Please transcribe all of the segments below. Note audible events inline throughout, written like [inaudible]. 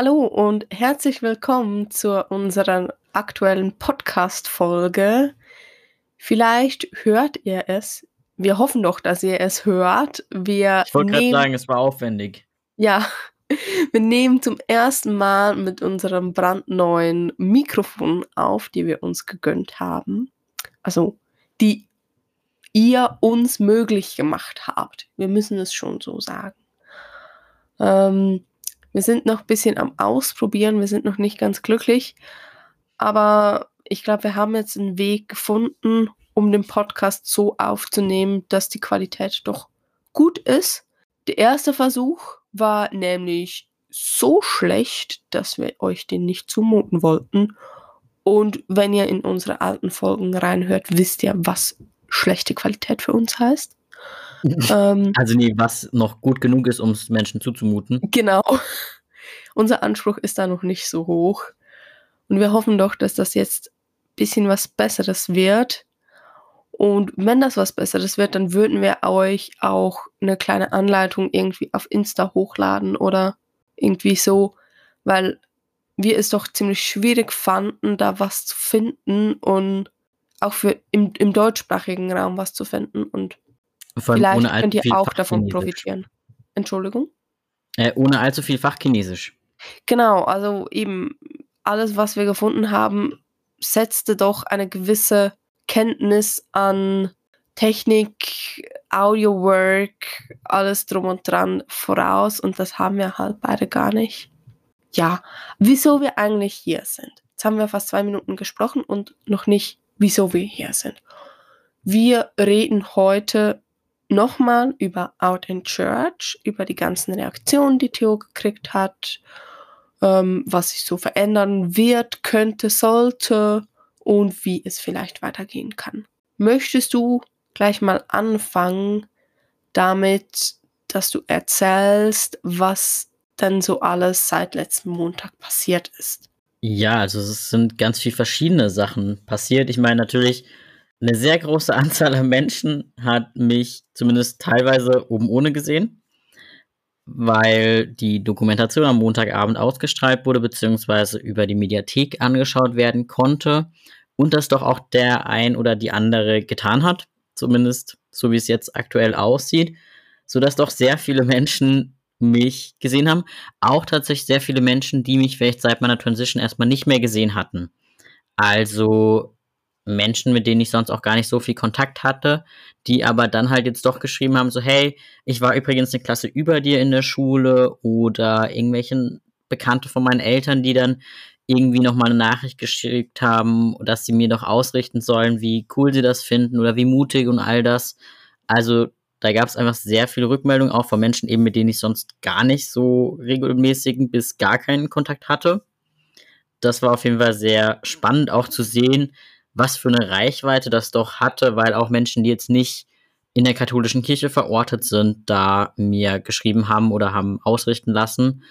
Hallo und herzlich willkommen zu unserer aktuellen Podcast-Folge. Vielleicht hört ihr es. Wir hoffen doch, dass ihr es hört. Wir Ich wollte gerade sagen, es war aufwendig. ja, [laughs] wir nehmen zum ersten Mal mit unserem brandneuen Mikrofon auf, die wir uns gegönnt haben. Also, die ihr uns möglich gemacht habt. Wir müssen es schon so sagen. Ähm, wir sind noch ein bisschen am Ausprobieren, wir sind noch nicht ganz glücklich, aber ich glaube, wir haben jetzt einen Weg gefunden, um den Podcast so aufzunehmen, dass die Qualität doch gut ist. Der erste Versuch war nämlich so schlecht, dass wir euch den nicht zumuten wollten. Und wenn ihr in unsere alten Folgen reinhört, wisst ihr, was schlechte Qualität für uns heißt. [laughs] ähm, Also nee, was noch gut genug ist, um es Menschen zuzumuten. Genau. [laughs] Unser Anspruch ist da noch nicht so hoch. Und wir hoffen doch, dass das jetzt ein bisschen was Besseres wird. Und wenn das was Besseres wird, dann würden wir euch auch eine kleine Anleitung irgendwie auf Insta hochladen oder irgendwie so, weil wir es doch ziemlich schwierig fanden, da was zu finden und auch für im, im deutschsprachigen Raum was zu finden. Und Vor allem vielleicht ohne könnt ihr auch davon profitieren. Entschuldigung? Äh, ohne allzu viel Fachchinesisch. Genau, also eben alles, was wir gefunden haben, setzte doch eine gewisse Kenntnis an Technik, Audio-Work, alles drum und dran voraus und das haben wir halt beide gar nicht. Ja, wieso wir eigentlich hier sind. Jetzt haben wir fast zwei Minuten gesprochen und noch nicht, wieso wir hier sind. Wir reden heute nochmal über Out in Church, über die ganzen Reaktionen, die Theo gekriegt hat, ähm, was sich so verändern wird, könnte, sollte und wie es vielleicht weitergehen kann. Möchtest du gleich mal anfangen damit, dass du erzählst, was denn so alles seit letzten Montag passiert ist? Ja, also es sind ganz viel verschiedene Sachen passiert. Ich meine natürlich, eine sehr große [laughs] Anzahl an Menschen hat mich zumindest teilweise oben ohne gesehen, weil die Dokumentation am Montagabend ausgestrahlt wurde, beziehungsweise über die Mediathek angeschaut werden konnte und das doch auch der ein oder die andere getan hat, zumindest so wie es jetzt aktuell aussieht, sodass doch sehr viele Menschen mich gesehen haben. Auch tatsächlich sehr viele Menschen, die mich vielleicht seit meiner Transition erstmal nicht mehr gesehen hatten. Also Menschen, mit denen ich sonst auch gar nicht so viel Kontakt hatte, die aber dann halt jetzt doch geschrieben haben, so hey, ich war übrigens eine Klasse über dir in der Schule oder irgendwelchen Bekannte von meinen Eltern, die dann irgendwie nochmal eine Nachricht geschickt haben, dass sie mir doch ausrichten sollen, wie cool sie das finden oder wie mutig und all das. Also da gab es einfach sehr viele Rückmeldungen, auch von Menschen eben, mit denen ich sonst gar nicht so regelmäßigen bis gar keinen Kontakt hatte. Das war auf jeden Fall sehr spannend auch zu sehen, was für eine Reichweite das doch hatte, weil auch Menschen, die jetzt nicht in der katholischen Kirche verortet sind, da mir geschrieben haben oder haben ausrichten lassen.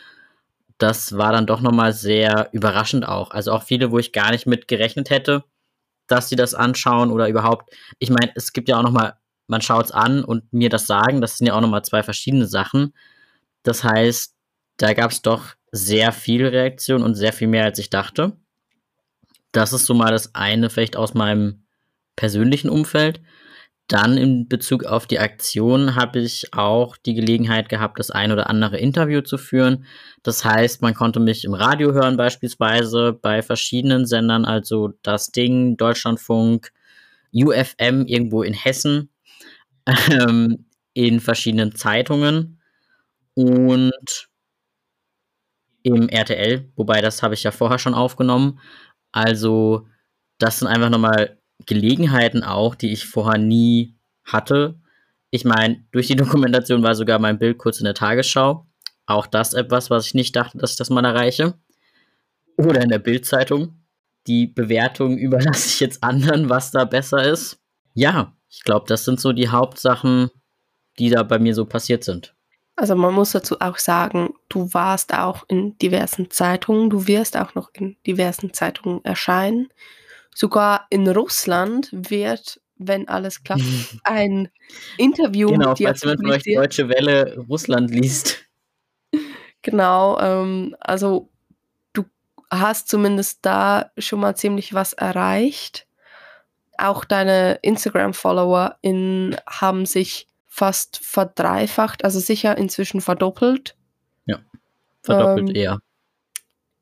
Das war dann doch nochmal sehr überraschend auch. Also auch viele, wo ich gar nicht mit gerechnet hätte, dass sie das anschauen oder überhaupt. Ich meine, es gibt ja auch nochmal, man schaut es an und mir das sagen, das sind ja auch nochmal zwei verschiedene Sachen. Das heißt, da gab es doch sehr viel Reaktion und sehr viel mehr, als ich dachte. Das ist so mal das eine, vielleicht aus meinem persönlichen Umfeld. Dann in Bezug auf die Aktion habe ich auch die Gelegenheit gehabt, das ein oder andere Interview zu führen. Das heißt, man konnte mich im Radio hören, beispielsweise bei verschiedenen Sendern, also das Ding, Deutschlandfunk, UFM irgendwo in Hessen, ähm, in verschiedenen Zeitungen und im RTL, wobei das habe ich ja vorher schon aufgenommen. Also, das sind einfach nochmal Gelegenheiten auch, die ich vorher nie hatte. Ich meine, durch die [laughs] Dokumentation war sogar mein Bild kurz in der Tagesschau. Auch das etwas, was ich nicht dachte, dass ich das mal erreiche. Oder in der Bildzeitung. Die Bewertung [laughs] überlasse ich jetzt anderen, was da besser ist. Ja, ich glaube, das sind so die Hauptsachen, die da bei mir so passiert sind. Also man muss dazu auch sagen, du warst auch in diversen Zeitungen, du wirst auch noch in diversen Zeitungen erscheinen. Sogar in Russland wird, wenn alles klappt, [laughs] ein Interview Genau, mit dir falls jemand von euch. Deutsche Welle Russland liest. Genau, ähm, also hast zumindest da schon mal ziemlich was erreicht. Auch deine Instagram-Follower haben sich fast verdreifacht, also sicher inzwischen verdoppelt. Ja, verdoppelt ähm, eher.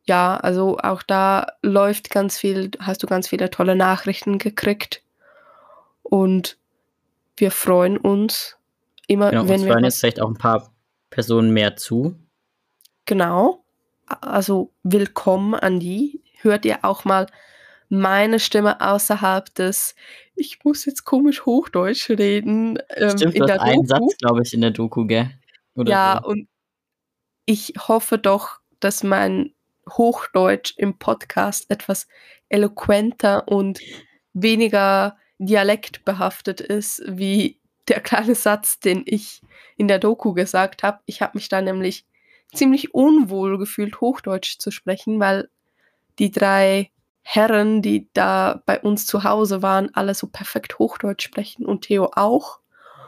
Ja, also auch da läuft ganz viel, hast du ganz viele tolle Nachrichten gekriegt. Und wir freuen uns immer, genau, wenn uns wir. hören jetzt vielleicht auch ein paar Personen mehr zu. Genau. Also willkommen an die. Hört ihr auch mal meine Stimme außerhalb des, ich muss jetzt komisch Hochdeutsch reden. Ähm, Stimmt, in der einen Satz, glaube ich, in der Doku, gell? Oder ja, so. und ich hoffe doch, dass mein Hochdeutsch im Podcast etwas eloquenter und weniger dialektbehaftet ist, wie der kleine Satz, den ich in der Doku gesagt habe. Ich habe mich da nämlich ziemlich unwohl gefühlt, Hochdeutsch zu sprechen, weil die drei Herren, die da bei uns zu Hause waren, alle so perfekt Hochdeutsch sprechen und Theo auch.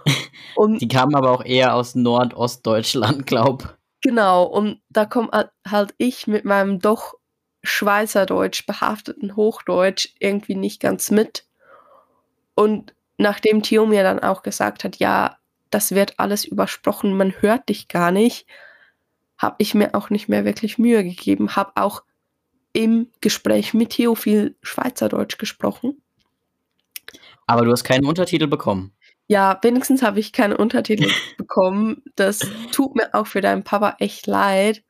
[laughs] Und die kamen aber auch eher aus Nordostdeutschland, glaub. Genau, und da komme halt ich mit meinem doch Schweizerdeutsch behafteten Hochdeutsch irgendwie nicht ganz mit. Und nachdem Theo mir dann auch gesagt hat, ja, das wird alles übersprochen, man hört dich gar nicht, habe ich mir auch nicht mehr wirklich Mühe gegeben, habe auch im Gespräch mit Theo viel Schweizerdeutsch gesprochen. Aber du hast keinen Untertitel bekommen. Ja, wenigstens habe ich keine Untertitel [laughs] bekommen. Das tut mir auch für deinen Papa echt leid.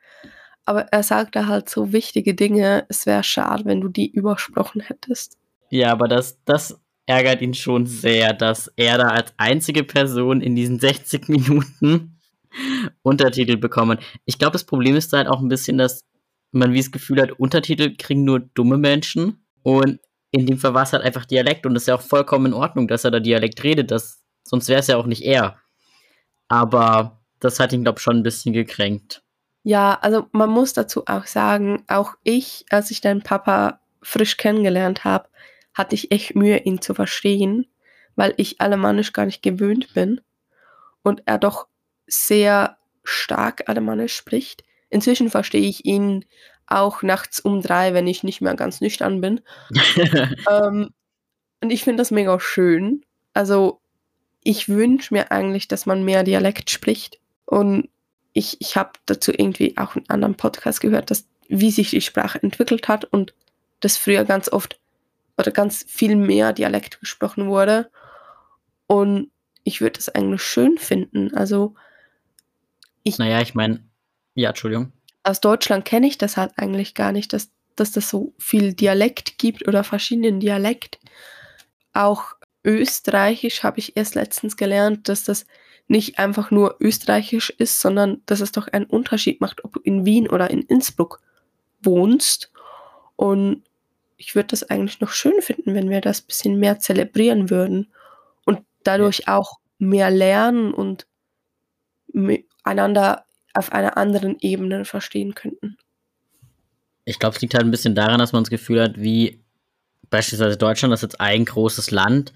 Aber er sagte halt so wichtige Dinge. Es wäre schade, wenn du die übersprochen hättest. Ja, aber das, das ärgert ihn schon sehr, dass er da als einzige Person in diesen 60 Minuten [laughs] Untertitel bekommen. Ich glaube, das Problem ist halt auch ein bisschen, dass man wie das Gefühl hat, Untertitel kriegen nur dumme Menschen. Und in dem Fall war es halt einfach Dialekt und das ist ja auch vollkommen in Ordnung, dass er da Dialekt redet. Das, sonst wäre es ja auch nicht er. Aber das hat ihn, glaube ich, schon ein bisschen gekränkt. Ja, also man muss dazu auch sagen, auch ich, als ich deinen Papa frisch kennengelernt habe, hatte ich echt Mühe, ihn zu verstehen, weil ich Alemannisch gar nicht gewöhnt bin und er doch sehr stark Alemannisch spricht. Inzwischen verstehe ich ihn auch nachts um drei, wenn ich nicht mehr ganz nüchtern bin. [laughs] ähm, und ich finde das mega schön. Also ich wünsche mir eigentlich, dass man mehr Dialekt spricht. Und ich, ich habe dazu irgendwie auch einen anderen Podcast gehört, dass, wie sich die Sprache entwickelt hat und dass früher ganz oft oder ganz viel mehr Dialekt gesprochen wurde. Und ich würde das eigentlich schön finden. Also ich. Naja, ich meine, ja, Entschuldigung. Aus Deutschland kenne ich das halt eigentlich gar nicht, dass, dass das so viel Dialekt gibt oder verschiedenen Dialekt. Auch Österreichisch habe ich erst letztens gelernt, dass das nicht einfach nur Österreichisch ist, sondern dass es doch einen Unterschied macht, ob du in Wien oder in Innsbruck wohnst. Und ich würde das eigentlich noch schön finden, wenn wir das ein bisschen mehr zelebrieren würden und dadurch auch mehr lernen und einander auf einer anderen Ebene verstehen könnten. Ich glaube, es liegt halt ein bisschen daran, dass man das Gefühl hat, wie beispielsweise Deutschland, das ist jetzt ein großes Land,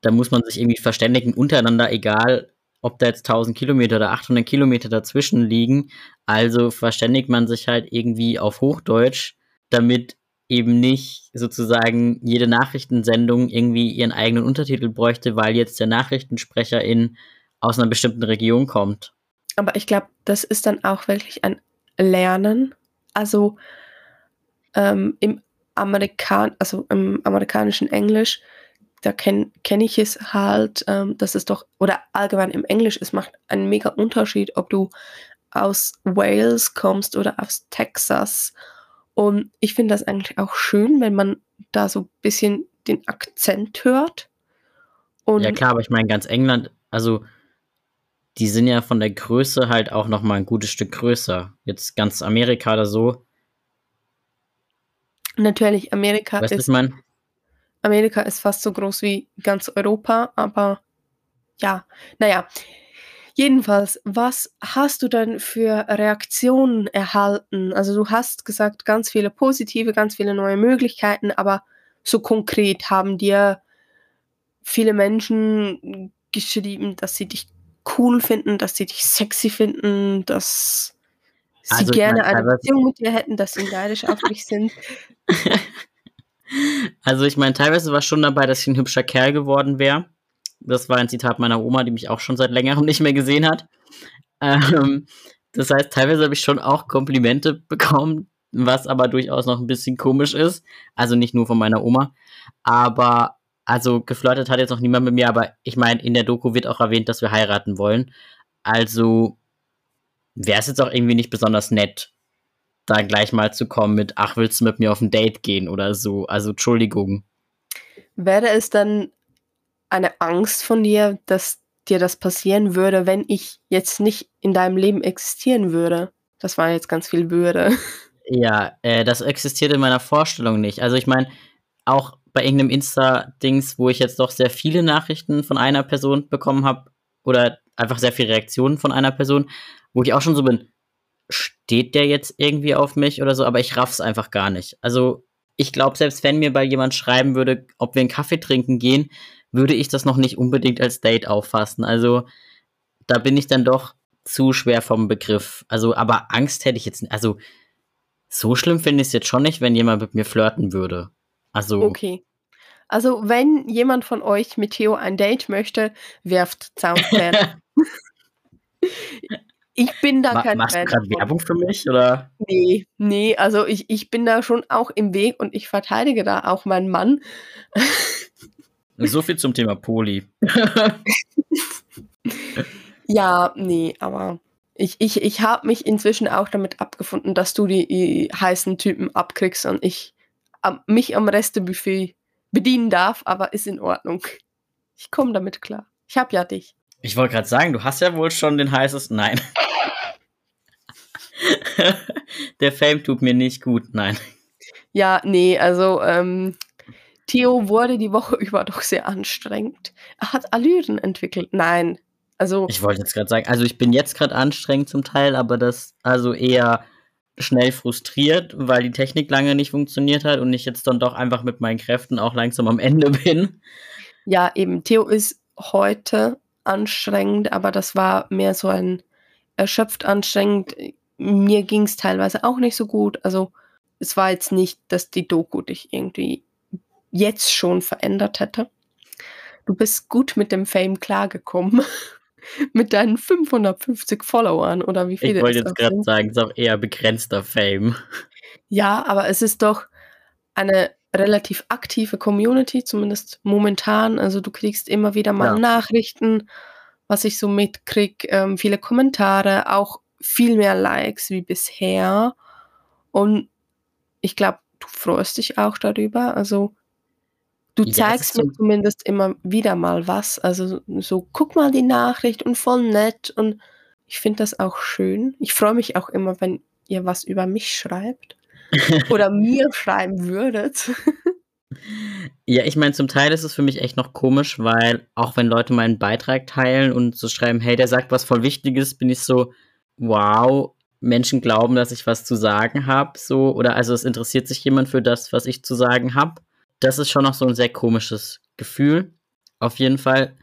da muss man sich irgendwie verständigen untereinander, egal ob da jetzt 1000 Kilometer oder 800 Kilometer dazwischen liegen. Also verständigt man sich halt irgendwie auf Hochdeutsch, damit eben nicht sozusagen jede Nachrichtensendung irgendwie ihren eigenen Untertitel bräuchte, weil jetzt der Nachrichtensprecher in aus einer bestimmten Region kommt. Aber ich glaube, das ist dann auch wirklich ein Lernen. Also ähm, im Amerikan also im amerikanischen Englisch, da kenne kenn ich es halt, ähm, dass es doch, oder allgemein im Englisch, es macht einen mega Unterschied, ob du aus Wales kommst oder aus Texas. Und ich finde das eigentlich auch schön, wenn man da so ein bisschen den Akzent hört. Und ja klar, aber ich meine ganz England, also die sind ja von der Größe halt auch noch mal ein gutes Stück größer. Jetzt ganz Amerika oder so. Natürlich, Amerika weißt, ist. Ich Amerika ist fast so groß wie ganz Europa, aber ja, naja. Jedenfalls, was hast du denn für Reaktionen erhalten? Also du hast gesagt, ganz viele positive, ganz viele neue Möglichkeiten, aber so konkret haben dir viele Menschen geschrieben, dass sie dich cool finden, dass sie dich sexy finden, dass sie Also, gerne meine, eine Beziehung mit dir hätten, dass sie neidisch auf dich sind. [laughs] Also, ich meine, teilweise war schon dabei, dass ich 'n hübscher Kerl geworden wäre. Das war ein Zitat meiner Oma, die mich auch schon seit Längerem nicht mehr gesehen hat. Ähm, das heißt, teilweise habe ich schon auch Komplimente bekommen, was aber durchaus noch 'n bisschen komisch ist. Also, nicht nur von meiner Oma. Aber also, geflirtet hat jetzt noch niemand mit mir, aber ich meine, in der Doku wird auch erwähnt, dass wir heiraten wollen. Also wäre es jetzt auch irgendwie nicht besonders nett, da gleich mal zu kommen mit: „Ach, willst du mit mir auf 'n Date gehen?“ oder so. Also, Entschuldigung. Wäre es dann eine Angst von dir, dass dir das passieren würde, wenn ich jetzt nicht in deinem Leben existieren würde? Das war jetzt ganz viel Würde. [laughs] Ja, äh, das existiert in meiner Vorstellung nicht. Also, ich meine, auch bei irgend 'nem Insta-Dings, wo ich jetzt doch sehr viele Nachrichten von einer Person bekommen habe oder einfach sehr viele Reaktionen von einer Person, wo ich auch schon so bin: „Steht der jetzt irgendwie auf mich oder so?“ Aber ich raff's einfach gar nicht. Also, ich glaube, selbst wenn mir mal jemand schreiben würde, ob wir 'n Kaffee trinken gehen, würde ich das noch nicht unbedingt als Date auffassen. Also, da bin ich dann doch zu schwer vom Begriff. Also, aber Angst hätte ich jetzt n also, so schlimm finde ich's jetzt schon nicht, wenn jemand mit mir flirten würde. Also Okay. Also, wenn jemand von euch mit Theo ein Date möchte, werft Zaunpfähle. [laughs] Ich bin da Ma kein machst du Fan grad davon. Werbung für mich, oder? Ne, ne, also, ich ich bin da schon auch im Weg und ich verteidige da auch meinen Mann. So viel zum Thema Poly. [laughs] Ja, ne, aber ich ich ich habe mich inzwischen auch damit abgefunden, dass du die i heißen Typen abkriegst und ich mich am Restebuffet bedienen darf, aber ist in Ordnung. Ich komme damit klar. Ich habe ja dich. Ich wollte grad sagen, du hast ja wohl schon den heißesten nein. [laughs] Der Fame tut mir nicht gut, nein. Ja, ne, also, ähm, Theo wurde die Woche [laughs] über doch sehr anstrengend. Er hat Allüren entwickelt. Nein, also Ich wollte jetzt grad sagen also, ich bin jetzt grad anstrengend zum Teil, aber das also, eher schnell frustriert, weil die Technik lange nicht funktioniert hat und ich jetzt dann doch einfach mit meinen Kräften auch langsam am Ende [laughs] bin. Ja, eben. Theo ist heute anstrengend, aber das war mehr so ein erschöpft anstrengend. Mir ging's teilweise auch nicht so gut. Also, es war jetzt nicht, dass die Doku dich irgendwie jetzt schon verändert hätte. Du bist gut mit dem Fame klargekommen. [laughs] Mit deinen 550 Followern oder wie Ich viele wollte es jetzt sind. sagen, ist auch eher begrenzter Fame. Ja, aber es ist doch eine relativ aktive Community, zumindest momentan. Also, du kriegst immer wieder mal Ja. Nachrichten, was ich so mitkriege, ähm, viele Kommentare, auch viel mehr Likes wie bisher. Und ich glaube, du freust dich auch darüber. Also, du Ja, zeigst mir zumindest immer wieder mal was. Also, so: „Guck mal die Nachricht und voll nett.“ Und ich finde das auch schön. Ich freue mich auch immer, wenn ihr was über mich schreibt [laughs] oder mir schreiben würdet. Ja, ich meine, zum Teil ist es für mich echt noch komisch, weil auch wenn Leute meinen Beitrag teilen und so schreiben: „Hey, der sagt was voll Wichtiges“, bin ich so: „Wow, Menschen glauben, dass ich was zu sagen habe“, so. Oder also, es interessiert sich jemand für das, was ich zu sagen habe. Das ist schon noch so 'n sehr komisches Gefühl, auf jeden Fall.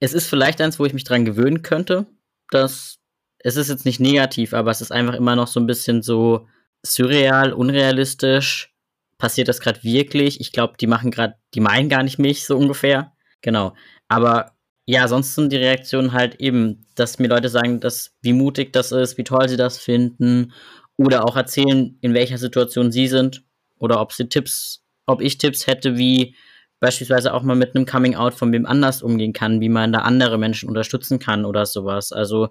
Es ist vielleicht eins, wo ich mich dran gewöhnen könnte, dass es ist jetzt nicht negativ, aber es ist einfach immer noch so 'n bisschen so surreal, unrealistisch. Passiert das grad wirklich? Ich glaube, die machen grad die meinen gar nicht mich, so ungefähr. Genau. Aber ja, sonst sind die Reaktionen halt eben, dass mir Leute sagen, dass wie mutig das ist, wie toll sie das finden oder auch erzählen, in welcher Situation sie sind oder ob sie Tipps ob ich Tipps hätte, wie beispielsweise auch mal mit 'nem Coming Out von wem anders umgehen kann, wie man da andere Menschen unterstützen kann oder so was. Also,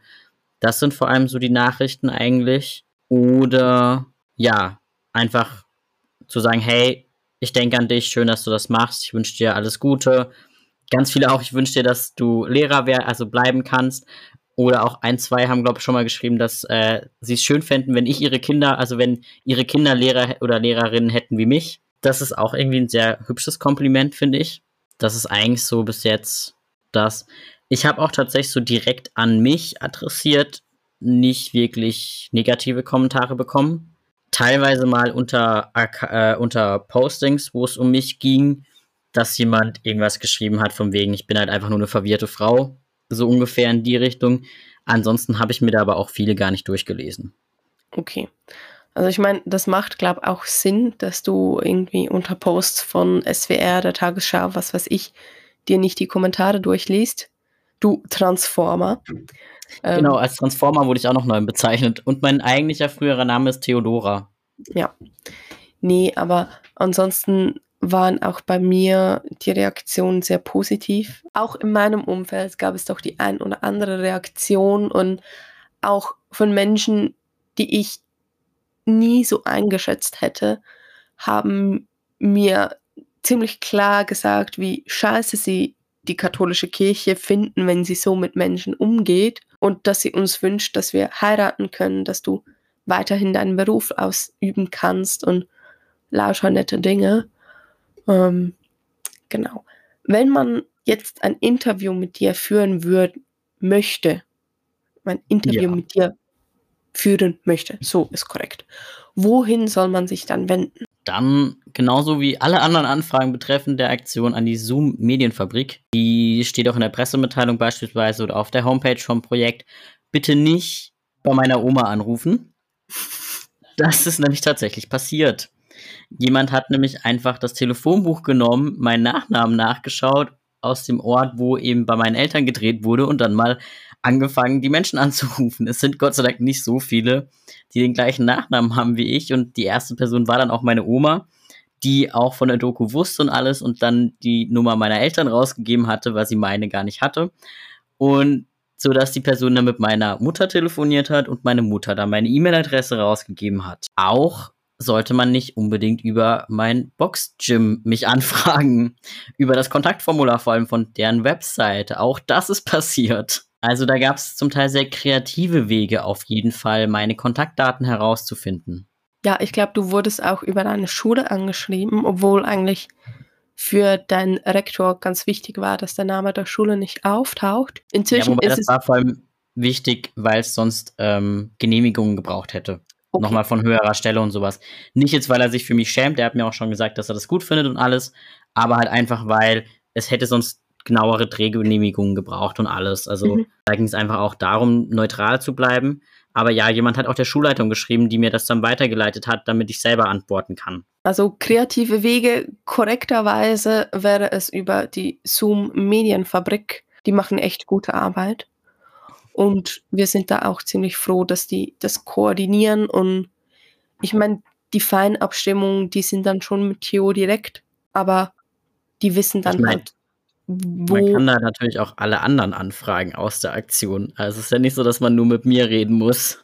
das sind vor allem so die Nachrichten eigentlich. Oder ja, einfach zu sagen: „Hey, ich denke an dich, schön, dass du das machst. Ich wünsche dir alles Gute.“ Ganz viele auch: „Ich wünsche dir, dass du Lehrer wer also, bleiben kannst.“ Oder auch 1, 2 haben, glaube ich, schon mal geschrieben, dass, äh, sie's schön fänden, wenn ich ihre Kinder also, wenn ihre Kinder Lehrer oder Lehrerinnen hätten wie mich. Das ist auch irgendwie 'n sehr hübsches Kompliment, finde ich. Das ist eigentlich so bis jetzt das. Ich habe auch tatsächlich so direkt an mich adressiert nicht wirklich negative Kommentare bekommen. Teilweise mal unter äh, unter Postings, wo's um mich ging, dass jemand irgendwas geschrieben hat von wegen: „Ich bin halt einfach nur 'ne verwirrte Frau“, so ungefähr in die Richtung. Ansonsten habe ich mir da aber auch viele gar nicht durchgelesen. Okay. Also ich meine, das macht, glaube ich, auch Sinn, dass du irgendwie unter Posts von SWR, der Tagesschau, was weiß ich, dir nicht die Kommentare durchliest. Du Transformer. Genau, als Transformer wurde ich auch noch neu bezeichnet. Und mein eigentlicher früherer Name ist Theodora. Ja. Nee, aber ansonsten waren auch bei mir die Reaktionen sehr positiv. Auch in meinem Umfeld gab es doch die ein oder andere Reaktion und auch von Menschen, die ich nie so eingeschätzt hätte, haben mir ziemlich klar gesagt, wie scheiße sie die katholische Kirche finden, wenn sie so mit Menschen umgeht und dass sie uns wünscht, dass wir heiraten können, dass du weiterhin deinen Beruf ausüben kannst und lauter nette Dinge. Ähm, genau. Wenn man jetzt ein Interview mit dir führen würde, möchte, ein Interview ja. mit dir führen möchte, so ist korrekt. Wohin soll man sich dann wenden? Dann genauso wie alle anderen Anfragen betreffend der Aktion an die Zoom Medienfabrik. Die steht auch in der Pressemitteilung beispielsweise oder auf der Homepage vom Projekt. Bitte nicht bei meiner Oma anrufen. Das ist nämlich tatsächlich passiert. Jemand hat nämlich einfach das Telefonbuch genommen, meinen Nachnamen nachgeschaut aus dem Ort, wo eben bei meinen Eltern gedreht wurde und dann mal angefangen, die Menschen [laughs] anzurufen. Es sind Gott sei Dank nicht so viele, die den gleichen Nachnamen haben wie ich. Und die erste Person war dann auch meine Oma, die auch von der Doku wusste und alles und dann die Nummer meiner Eltern rausgegeben hatte, weil sie meine gar nicht hatte. Und so dass die Person dann mit meiner Mutter telefoniert hat und meine Mutter dann meine E-Mail-Adresse rausgegeben hat. Auch sollte man nicht unbedingt über mein Box-Gym mich [laughs] anfragen. Über das Kontaktformular vor allem von deren Webseite. Auch das ist passiert. Also da gab es zum Teil sehr kreative Wege auf jeden Fall, meine Kontaktdaten herauszufinden. Ja, ich glaube, du wurdest auch über deine Schule angeschrieben, obwohl eigentlich für deinen Rektor ganz wichtig war, dass der Name der Schule nicht auftaucht. Inzwischen ja, wobei ist das es war vor allem wichtig, weil es sonst ähm, Genehmigungen gebraucht hätte. Okay. Nochmal von höherer Stelle und sowas. Nicht jetzt, weil er sich für mich schämt, der hat mir auch schon gesagt, dass er das gut findet und alles, aber halt einfach, weil es hätte sonst genauere Drehgenehmigungen gebraucht und alles. Also mhm. da ging es einfach auch darum, neutral zu bleiben. Aber ja, jemand hat auch der Schulleitung geschrieben, die mir das dann weitergeleitet hat, damit ich selber antworten kann. Also kreative Wege, korrekterweise wäre es über die Zoom Medienfabrik. Die machen echt gute Arbeit. Und wir sind da auch ziemlich froh, dass die das koordinieren. Und ich meine, die Feinabstimmungen, die sind dann schon mit Theo direkt, aber die wissen dann ich mein, halt. Man kann da natürlich auch alle anderen anfragen aus der Aktion. Also es ist ja nicht so, dass man nur mit mir reden muss.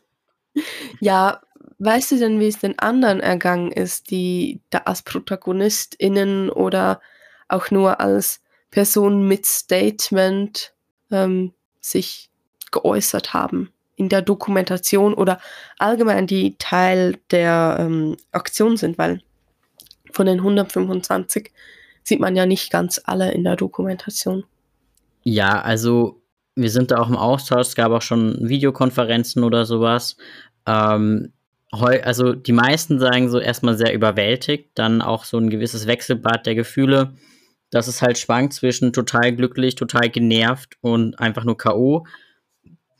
Ja, weißt du denn, wie es den anderen ergangen ist, die da als ProtagonistInnen oder auch nur als Person mit Statement ähm, sich geäußert haben in der Dokumentation oder allgemein die Teil der ähm, Aktion sind, weil von den 125 sieht man ja nicht ganz alle in der Dokumentation. Ja, also wir sind da auch im Austausch, es gab auch schon Videokonferenzen oder sowas. Ähm, also die meisten sagen so erstmal sehr überwältigt, dann auch so ein gewisses Wechselbad der Gefühle, dass es halt schwankt zwischen total glücklich, total genervt und einfach nur K.O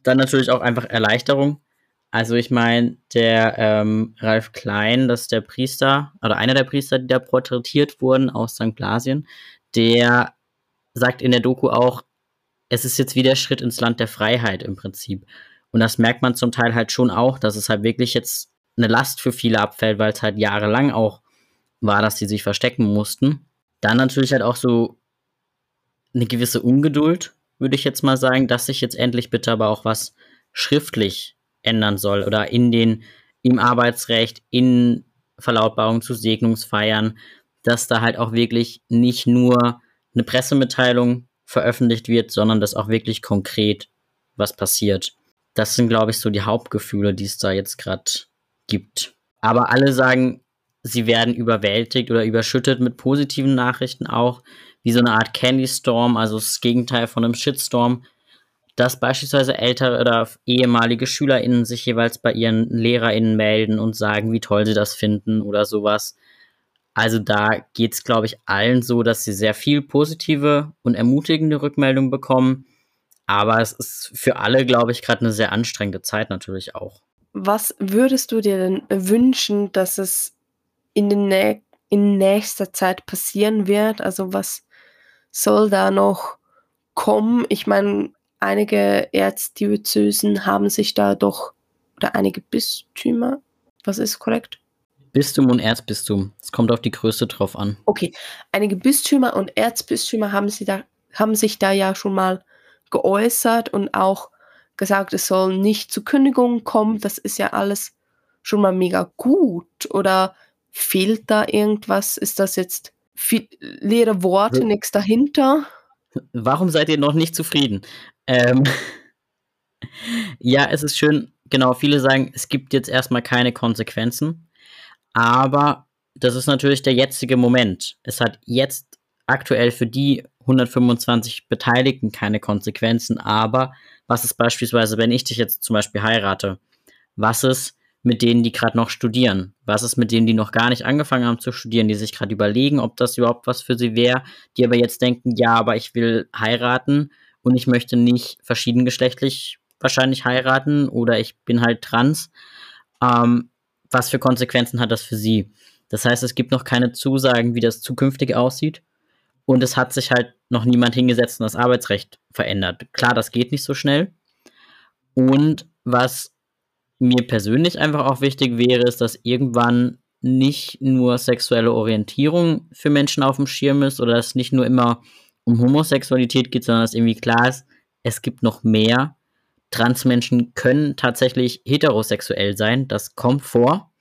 dann natürlich auch einfach Erleichterung. Also ich meine, der ähm, Ralf Klein, das ist der Priester, oder einer der Priester, die da porträtiert wurden aus St. Blasien, der sagt in der Doku auch, es ist jetzt wieder Schritt ins Land der Freiheit im Prinzip. Und das merkt man zum Teil halt schon auch, dass es halt wirklich jetzt eine Last für viele abfällt, weil es halt jahrelang auch war, dass die sich verstecken mussten. Dann natürlich halt auch so eine gewisse Ungeduld, würde ich jetzt mal sagen, dass sich jetzt endlich bitte aber auch was schriftlich ändern soll oder in den, im Arbeitsrecht, in Verlautbarungen zu Segnungsfeiern, dass da halt auch wirklich nicht nur eine Pressemitteilung veröffentlicht wird, sondern dass auch wirklich konkret was passiert. Das sind, glaube ich, so die Hauptgefühle, die es da jetzt gerade gibt. Aber alle sagen, sie werden überwältigt oder überschüttet mit positiven Nachrichten auch wie so eine Art Candy Storm, also das Gegenteil von einem Shitstorm, dass beispielsweise ältere oder ehemalige SchülerInnen sich jeweils bei ihren LehrerInnen melden und sagen, wie toll sie das finden oder sowas. Also da geht es, glaube ich, allen so, dass sie sehr viel positive und ermutigende Rückmeldungen bekommen. Aber es ist für alle, glaube ich, gerade eine sehr anstrengende Zeit natürlich auch. was würdest du dir denn wünschen, dass es in, den Nä in nächster Zeit passieren wird? Also was soll da noch kommen? Ich meine, einige Erzdiözesen haben sich da doch, oder einige Bistümer, was ist korrekt? Bistum und Erzbistum. Es kommt auf die Größe drauf an. Okay, einige Bistümer und Erzbistümer haben, sie da, haben sich da ja schon mal geäußert und auch gesagt, es soll nicht zu Kündigungen kommen. Das ist ja alles schon mal mega gut. Oder fehlt da irgendwas? Ist das jetzt viel, leere Worte, hm. nichts dahinter? Warum seid ihr noch nicht zufrieden? Ähm [laughs] ja, es ist schön, genau, viele sagen, es gibt jetzt erstmal keine Konsequenzen, aber das ist natürlich der jetzige Moment. Es hat jetzt aktuell für die 125 Beteiligten keine Konsequenzen, aber was ist beispielsweise, wenn ich dich jetzt zum Beispiel heirate? Was ist mit denen, die gerade noch studieren? Was ist mit denen, die noch gar nicht angefangen haben zu studieren, die sich gerade überlegen, ob das überhaupt was für sie wäre, die aber jetzt denken, ja, aber ich will heiraten und ich möchte nicht verschiedengeschlechtlich wahrscheinlich heiraten oder ich bin halt trans. Ähm, was für Konsequenzen hat das für sie? Das heißt, es gibt noch keine Zusagen, wie das zukünftig aussieht. Und es hat sich halt noch niemand hingesetzt und das Arbeitsrecht verändert. Klar, das geht nicht so schnell. Und was mir persönlich einfach auch wichtig wäre, ist, dass irgendwann nicht nur sexuelle Orientierung für Menschen auf dem Schirm ist oder dass nicht nur immer um Homosexualität geht, sondern dass irgendwie klar ist, es gibt noch mehr. Transmenschen können tatsächlich heterosexuell sein, das kommt vor.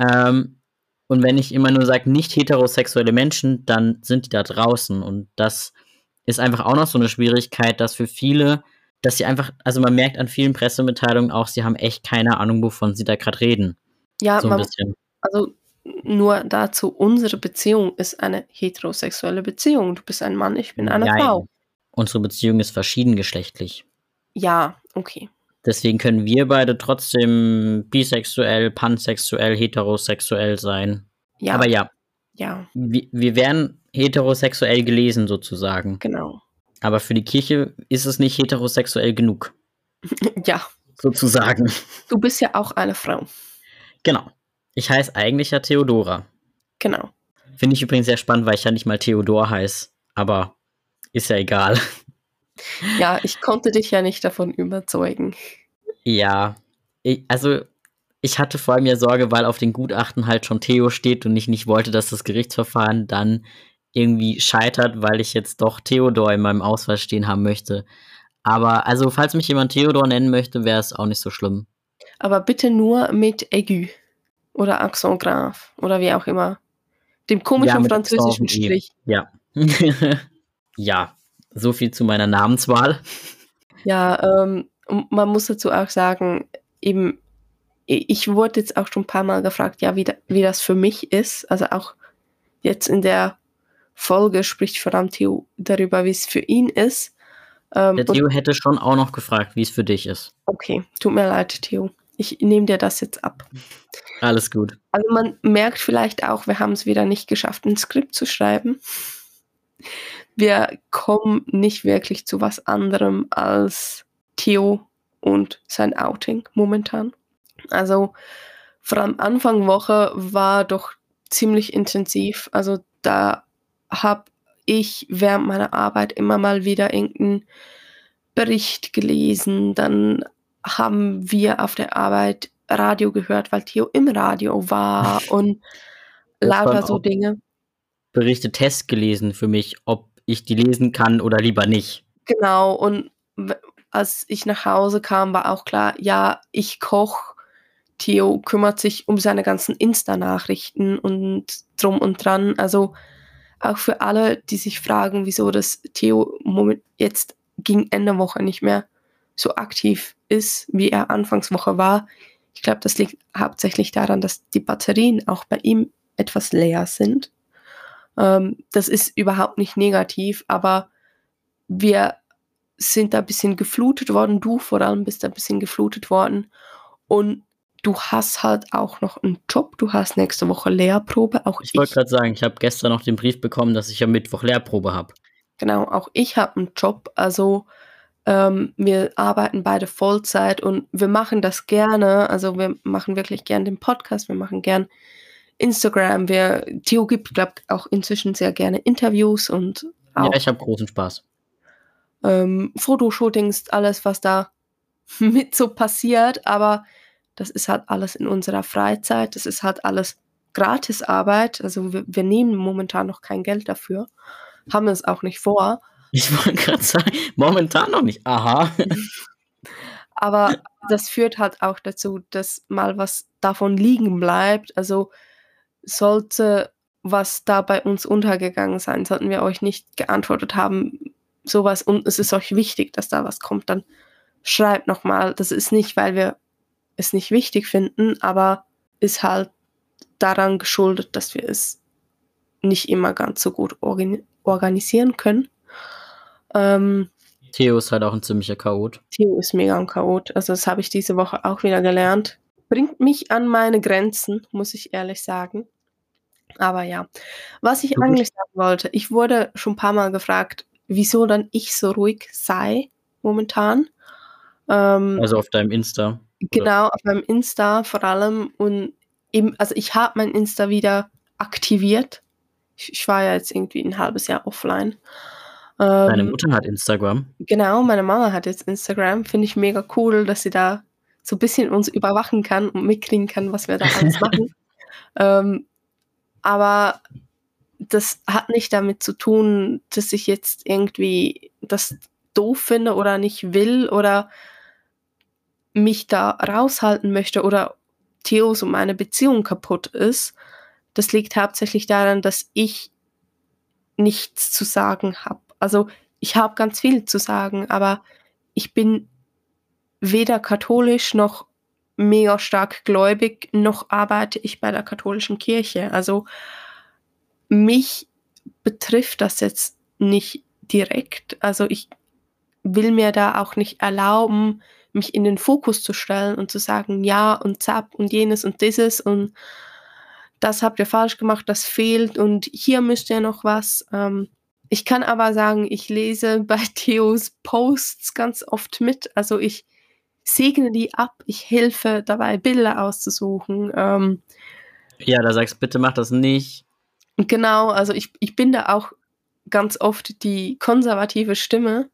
Ähm, und wenn ich immer nur sage, nicht heterosexuelle Menschen, dann sind die da draußen. Und das ist einfach auch noch so eine Schwierigkeit, dass für viele, dass sie einfach, also man merkt an vielen Pressemitteilungen auch, sie haben echt keine Ahnung, wovon sie da gerade reden. Ja, so ein man, bisschen. also nur dazu, unsere Beziehung ist eine heterosexuelle Beziehung. Du bist ein Mann, ich bin eine Nein. Frau. Unsere Beziehung ist verschiedengeschlechtlich. Ja, okay. Deswegen können wir beide trotzdem bisexuell, pansexuell, heterosexuell sein. Ja. Aber ja. Ja. Wir, wir werden heterosexuell gelesen sozusagen. Genau. Aber für die Kirche ist es nicht heterosexuell genug. [laughs] ja. Sozusagen. Du bist ja auch eine Frau. Genau. Ich heiße eigentlich ja Theodora. Genau. Finde ich übrigens sehr spannend, weil ich ja nicht mal Theodor heiße. Aber ist ja egal. Ja, ich konnte dich ja nicht davon überzeugen. Ja, ich, also ich hatte vor allem ja Sorge, weil auf den Gutachten halt schon Theo steht und ich nicht wollte, dass das Gerichtsverfahren dann irgendwie scheitert, weil ich jetzt doch Theodor in meinem Ausweis stehen haben möchte. Aber also, falls mich jemand Theodor nennen möchte, wäre es auch nicht so schlimm. Aber bitte nur mit Aigu oder Accent grave oder wie auch immer. Dem komischen ja, französischen Strich. Ja. [laughs] ja, so viel zu meiner Namenswahl. Ja, ähm, man muss dazu auch sagen, eben, ich wurde jetzt auch schon ein paar Mal gefragt, ja, wie, da, wie das für mich ist. Also auch jetzt in der Folge spricht vor allem Theo darüber, wie es für ihn ist. Ähm, der Theo hätte schon auch noch gefragt, wie es für dich ist. Okay, tut mir leid, Theo. Ich nehme dir das jetzt ab. Alles gut. Also man merkt vielleicht auch, wir haben es wieder nicht geschafft, ein Skript zu schreiben wir kommen nicht wirklich zu was anderem als Theo und sein Outing momentan. Also vor allem Anfang Woche war doch ziemlich intensiv. Also da habe ich während meiner Arbeit immer mal wieder irgendeinen Bericht gelesen. Dann haben wir auf der Arbeit Radio gehört, weil Theo im Radio war [laughs] und lauter so Dinge. Berichte Test gelesen für mich, ob ich die lesen kann oder lieber nicht. Genau, und als ich nach Hause kam, war auch klar, ja, ich koche. Theo kümmert sich um seine ganzen Insta-Nachrichten und drum und dran. Also auch für alle, die sich fragen, wieso das Theo jetzt gegen Ende Woche nicht mehr so aktiv ist, wie er Anfangswoche war. Ich glaube, das liegt hauptsächlich daran, dass die Batterien auch bei ihm etwas leer sind. Ähm, das ist überhaupt nicht negativ, aber wir sind da ein bisschen geflutet worden. Du vor allem bist da ein bisschen geflutet worden. Und du hast halt auch noch einen Job. Du hast nächste Woche Lehrprobe. Auch ich wollte gerade sagen, ich habe gestern noch den Brief bekommen, dass ich am Mittwoch Lehrprobe habe. Genau, auch ich habe einen Job. Also Ähm, wir arbeiten beide Vollzeit und wir machen das gerne. Also wir machen wirklich gern den Podcast, wir machen gern Instagram. Wir, Theo gibt, glaube ich, auch inzwischen sehr gerne Interviews und auch, Ja, ich habe großen Spaß. ähm, Fotoshootings, alles, was da [laughs] mit so passiert. Aber das ist halt alles in unserer Freizeit. Das ist halt alles Gratisarbeit. Also wir, wir nehmen momentan noch kein Geld dafür, haben es auch nicht vor. Ich wollte gerade sagen, momentan noch nicht. Aha. Aber das führt halt auch dazu, dass mal was davon liegen bleibt. Also sollte was da bei uns untergegangen sein, sollten wir euch nicht geantwortet haben, sowas und es ist euch wichtig, dass da was kommt, dann schreibt nochmal. Das ist nicht, weil wir es nicht wichtig finden, aber ist halt daran geschuldet, dass wir es nicht immer ganz so gut organ organisieren können. Ähm, Theo ist halt auch ein ziemlicher Chaot. Theo ist mega ein Chaot. Also das habe ich diese Woche auch wieder gelernt. Bringt mich an meine Grenzen, muss ich ehrlich sagen. Aber ja, was ich eigentlich sagen wollte, ich wurde schon ein paar Mal gefragt, wieso dann ich so ruhig sei momentan. Ähm, Also auf deinem Insta. Genau, auf meinem Insta vor allem. Und eben, also ich habe mein Insta wieder aktiviert. Ich, ich war ja jetzt irgendwie ein halbes Jahr offline. Deine Ähm, Mutter hat Instagram. Genau, meine Mama hat jetzt Instagram. Finde ich mega cool, dass sie da so ein bisschen uns überwachen kann und mitkriegen kann, was wir da alles [laughs] machen. ähm, aber das hat nicht damit zu tun, dass ich jetzt irgendwie das doof finde oder nicht will oder mich da raushalten möchte oder Theos und meine Beziehung kaputt ist. Das liegt hauptsächlich daran, dass ich nichts zu sagen habe. Also ich habe ganz viel zu sagen, aber ich bin weder katholisch noch mega stark gläubig, noch arbeite ich bei der katholischen Kirche. Also mich betrifft das jetzt nicht direkt. Also ich will mir da auch nicht erlauben, mich in den Fokus zu stellen und zu sagen, ja und zap und jenes und dieses und das habt ihr falsch gemacht, das fehlt und hier müsst ihr noch was. Ähm, ich kann aber sagen, ich lese [laughs] bei Theos Posts ganz oft mit. Also ich segne die ab, ich helfe dabei, Bilder auszusuchen. Ähm, Ja, da sagst bitte mach das nicht. Genau, also ich, ich bin da auch ganz oft die konservative Stimme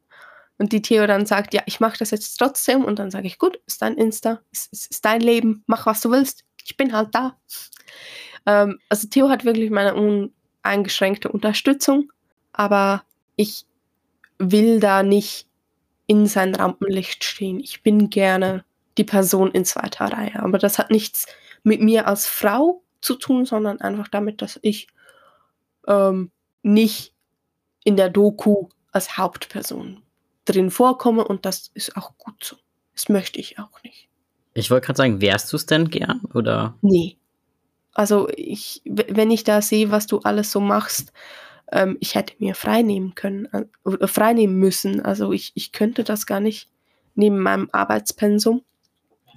und die Theo dann sagt, ja, ich mache das jetzt trotzdem und dann sage ich, gut, ist dein Insta, ist, ist, ist dein Leben, mach was du willst, ich bin halt da. Ähm, also Theo hat wirklich meine uneingeschränkte Unterstützung, aber ich will da nicht in sein Rampenlicht stehen. Ich bin gerne die Person in zweiter Reihe, aber das hat nichts mit mir als Frau zu tun, sondern einfach damit, dass ich ähm, nicht in der Doku als Hauptperson drin vorkomme und das ist auch gut so. Das möchte ich auch nicht. Ich wollte gerade sagen, wärst du es denn gern? Oder? Nee. Also ich, wenn ich da sehe, was du alles so machst, ähm, ich hätte mir frei nehmen können, äh, frei nehmen müssen. Also ich, ich könnte das gar nicht neben meinem Arbeitspensum.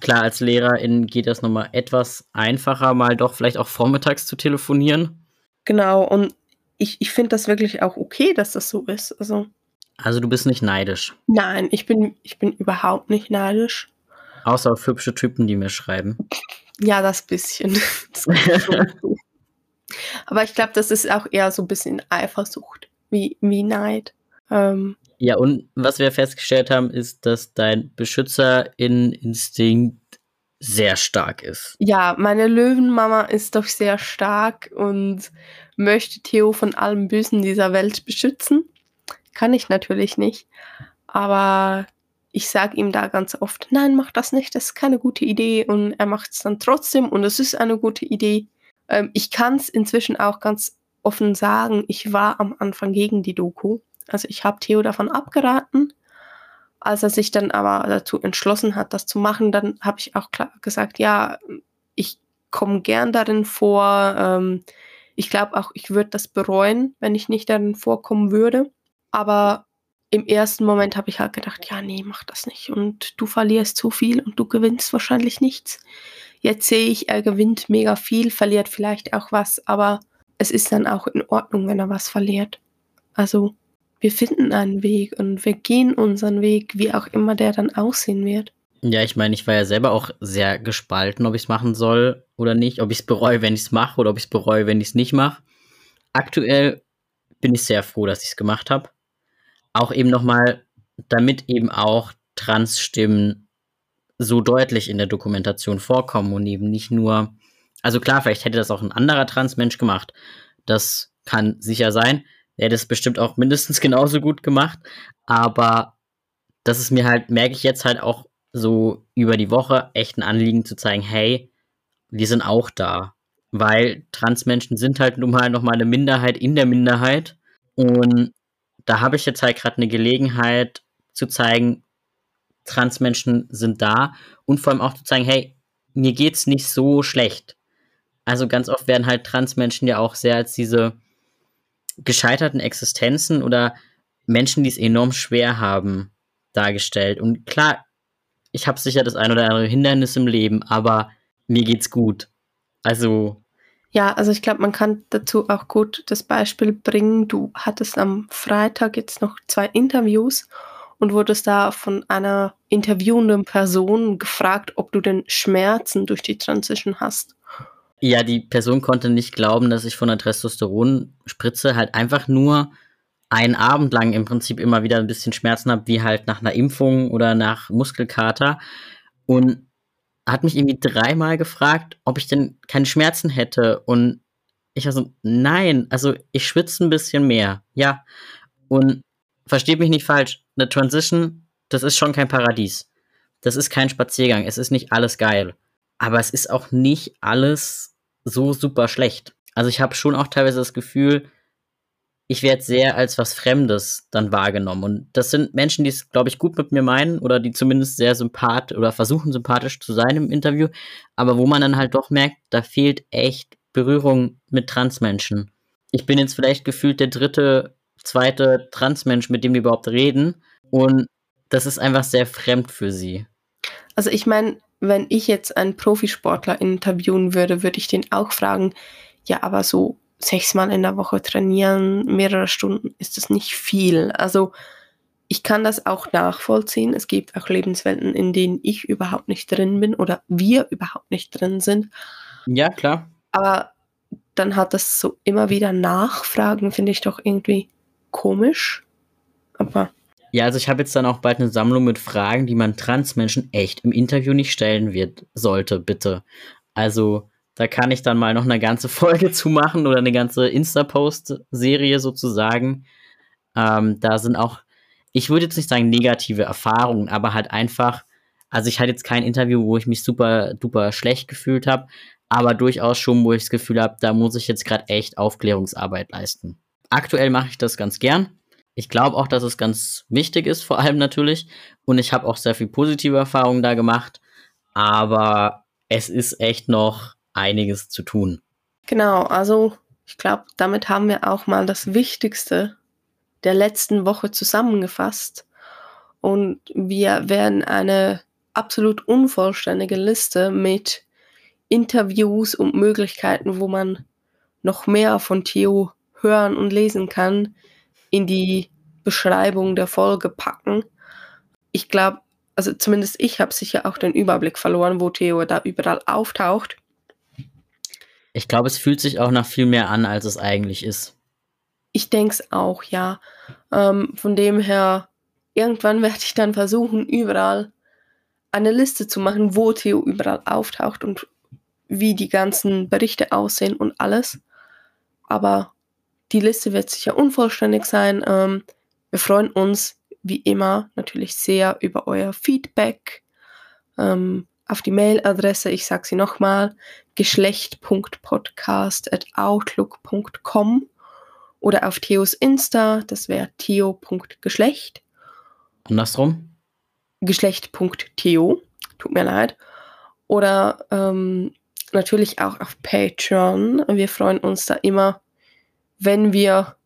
Klar, als Lehrerin geht das nochmal etwas einfacher, mal doch vielleicht auch vormittags zu telefonieren. Genau, und ich, ich finde das wirklich auch okay, dass das so ist. Also Also du bist nicht neidisch. nein, ich bin, ich bin überhaupt nicht neidisch. Außer auf hübsche Typen, die mir schreiben. [laughs] Ja, das bisschen. [laughs] Das. Aber ich glaube, das ist auch eher so ein bisschen Eifersucht, wie, wie Neid. Ähm, Ja, und was wir festgestellt haben, ist, dass dein Beschützerinstinkt sehr stark ist. ja, meine Löwenmama ist doch sehr stark und möchte Theo von allem Bösen dieser Welt beschützen. Kann ich natürlich nicht. Aber ich sage ihm da ganz oft, nein, mach das nicht, das ist keine gute Idee. Und er macht es dann trotzdem und es ist eine gute Idee. Ähm, ich kann es inzwischen auch ganz offen sagen, ich war am Anfang gegen die Doku. Also ich habe Theo davon abgeraten. Als er sich dann aber dazu entschlossen hat, das zu machen, dann habe ich auch klar gesagt, ja, ich komme gern darin vor. Ähm, ich glaube auch, ich würde das bereuen, wenn ich nicht darin vorkommen würde. Aber im ersten Moment habe ich halt gedacht, ja, nee, mach das nicht. Und du verlierst zu viel und du gewinnst wahrscheinlich nichts. Jetzt sehe ich, er gewinnt mega viel, verliert vielleicht auch was, aber es ist dann auch in Ordnung, wenn er was verliert. Also wir finden einen Weg und wir gehen unseren Weg, wie auch immer der dann aussehen wird. Ja, ich meine, ich war ja selber auch sehr gespalten, ob ich es machen soll oder nicht, ob ich es bereue, wenn ich es mache oder ob ich es bereue, wenn ich es nicht mache. Aktuell bin ich sehr froh, dass ich es gemacht habe. Auch eben nochmal, damit eben auch Trans-Stimmen so deutlich in der Dokumentation vorkommen und eben nicht nur, also klar, vielleicht hätte das auch ein anderer Trans-Mensch gemacht. Das kann sicher sein. Er hätte es bestimmt auch mindestens [laughs] genauso gut gemacht. Aber das ist mir halt, merke ich jetzt halt auch so über die Woche echt ein Anliegen zu zeigen, hey, wir sind auch da. Weil Transmenschen sind halt nun mal noch mal eine Minderheit in der Minderheit. Und da habe ich jetzt halt gerade eine Gelegenheit zu zeigen, Transmenschen sind da und vor allem auch zu zeigen, hey, mir geht's nicht so schlecht. Also ganz oft werden halt Transmenschen ja auch sehr als diese gescheiterten Existenzen oder Menschen, die es enorm schwer haben, dargestellt. Und klar, ich habe sicher das ein oder andere Hindernis im Leben, aber mir geht's gut. Also. Ja, also ich glaube, man kann dazu auch gut das Beispiel bringen. Du hattest am Freitag jetzt noch zwei Interviews und wurdest da von einer interviewenden Person gefragt, ob du denn Schmerzen durch die Transition hast. Ja, die Person konnte nicht glauben, dass ich von der Testosteronspritze halt einfach nur einen Abend lang im Prinzip immer wieder ein bisschen Schmerzen habe, wie halt nach einer Impfung oder nach Muskelkater. Und hat mich irgendwie dreimal gefragt, ob ich denn keine Schmerzen hätte. Und ich war so, nein, also ich schwitze ein bisschen mehr. Ja. Und versteht mich nicht falsch, eine Transition, das ist schon kein Paradies. Das ist kein Spaziergang. Es ist nicht alles geil. Aber es ist auch nicht alles so super schlecht. Also ich habe schon auch teilweise das Gefühl, ich werde sehr als was Fremdes dann wahrgenommen. Und das sind Menschen, die es, glaube ich, gut mit mir meinen oder die zumindest sehr sympathisch oder versuchen sympathisch zu sein im Interview, aber wo man dann halt doch merkt, da fehlt echt Berührung mit Transmenschen. Ich bin jetzt vielleicht gefühlt der dritte, zweite Transmensch, mit dem die überhaupt reden. Und das ist einfach sehr fremd für sie. Also ich meine, wenn ich jetzt einen Profisportler interviewen würde, würde ich den auch fragen, ja, aber so sechsmal in der Woche trainieren, mehrere Stunden, ist das nicht viel. Also ich kann das auch nachvollziehen. Es gibt auch Lebenswelten, in denen ich überhaupt nicht drin bin oder wir überhaupt nicht drin sind. Ja, klar. Aber dann hat das so immer wieder Nachfragen, finde ich doch irgendwie komisch. Aber. Ja, also ich habe jetzt dann auch bald eine Sammlung mit Fragen, die man Transmenschen echt im Interview nicht stellen wird, sollte, bitte. Also da kann ich dann mal noch eine ganze [laughs] Folge zu machen oder eine ganze Insta-Post-Serie sozusagen. Ähm, da sind auch, ich würde jetzt nicht sagen negative Erfahrungen, aber halt einfach, also ich hatte jetzt kein Interview, wo ich mich super duper schlecht gefühlt habe, aber durchaus schon, wo ich das Gefühl habe, da muss ich jetzt gerade echt Aufklärungsarbeit leisten. Aktuell mache ich das ganz gern. Ich glaube auch, dass es ganz wichtig ist, vor allem natürlich. Und ich habe auch sehr viel positive Erfahrungen da gemacht. Aber es ist echt noch einiges zu tun. Genau, also ich glaube, damit haben wir auch mal das Wichtigste der letzten Woche zusammengefasst. Und wir werden eine absolut unvollständige Liste mit Interviews und Möglichkeiten, wo man noch mehr von Theo hören und lesen kann, in die Beschreibung der Folge packen. Ich glaube, also zumindest ich habe sicher auch den Überblick verloren, wo Theo da überall auftaucht. Ich glaube, es fühlt sich auch nach viel mehr an, als es eigentlich ist. Ich denke es auch, ja. Ähm, von dem her, irgendwann [laughs] werde ich dann versuchen, überall eine Liste zu machen, wo Theo überall auftaucht und wie die ganzen Berichte aussehen und alles. Aber die Liste wird sicher unvollständig sein. Ähm, wir freuen uns wie immer natürlich sehr über euer Feedback. Ähm, auf die Mailadresse, ich sage sie nochmal, geschlecht.podcast.outlook.com oder auf Theos Insta, das wäre theo.geschlecht. Andersrum? Geschlecht.theo, tut mir leid. Oder ähm, natürlich auch auf Patreon. Wir freuen uns da immer, wenn wir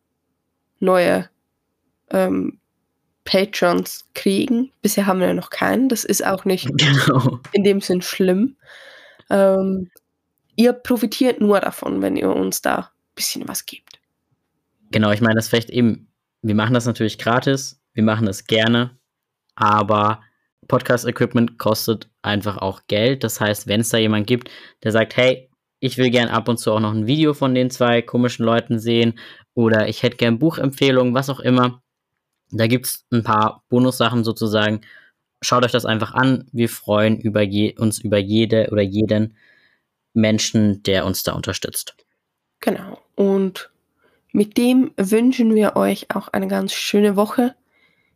neue ähm, Patrons kriegen. Bisher haben wir ja noch keinen. Das ist auch nicht [laughs] genau. in dem Sinn schlimm. Ähm, ihr profitiert nur davon, wenn ihr uns da ein bisschen was gebt. Genau, ich meine, das vielleicht eben wir machen das natürlich gratis, wir machen es gerne, aber Podcast-Equipment kostet einfach auch Geld. Das heißt, wenn es da jemand gibt, der sagt, hey, ich will gern ab und zu auch noch ein Video von den zwei komischen Leuten sehen oder ich hätte gern Buchempfehlungen, was auch immer. Da gibt es ein paar Bonussachen sozusagen. Schaut euch das einfach an. Wir freuen über je, uns über jede oder jeden Menschen, der uns da unterstützt. Genau. Und mit dem wünschen wir euch auch eine ganz schöne Woche.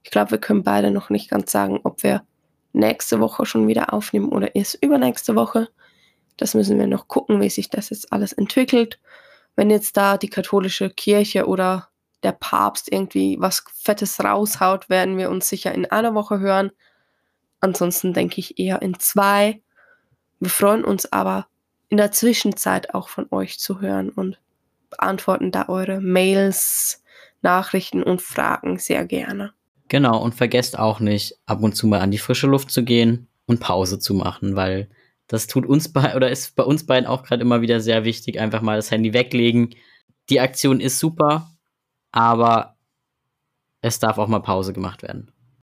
Ich glaube, wir können beide noch nicht ganz sagen, ob wir nächste Woche schon wieder aufnehmen oder erst übernächste Woche. Das müssen wir noch gucken, wie sich das jetzt alles entwickelt. Wenn jetzt da die katholische Kirche oder der Papst irgendwie was Fettes raushaut, werden wir uns sicher in einer Woche hören. Ansonsten denke ich eher in zwei. Wir freuen uns aber in der Zwischenzeit auch von euch zu hören und beantworten da eure Mails, Nachrichten und Fragen sehr gerne. Genau, und vergesst auch nicht, ab und zu mal an die frische Luft zu gehen und Pause zu machen, weil das tut uns bei oder ist bei uns beiden auch gerade immer wieder sehr wichtig, einfach mal das Handy weglegen. Die Aktion ist super, aber es darf auch mal Pause gemacht werden.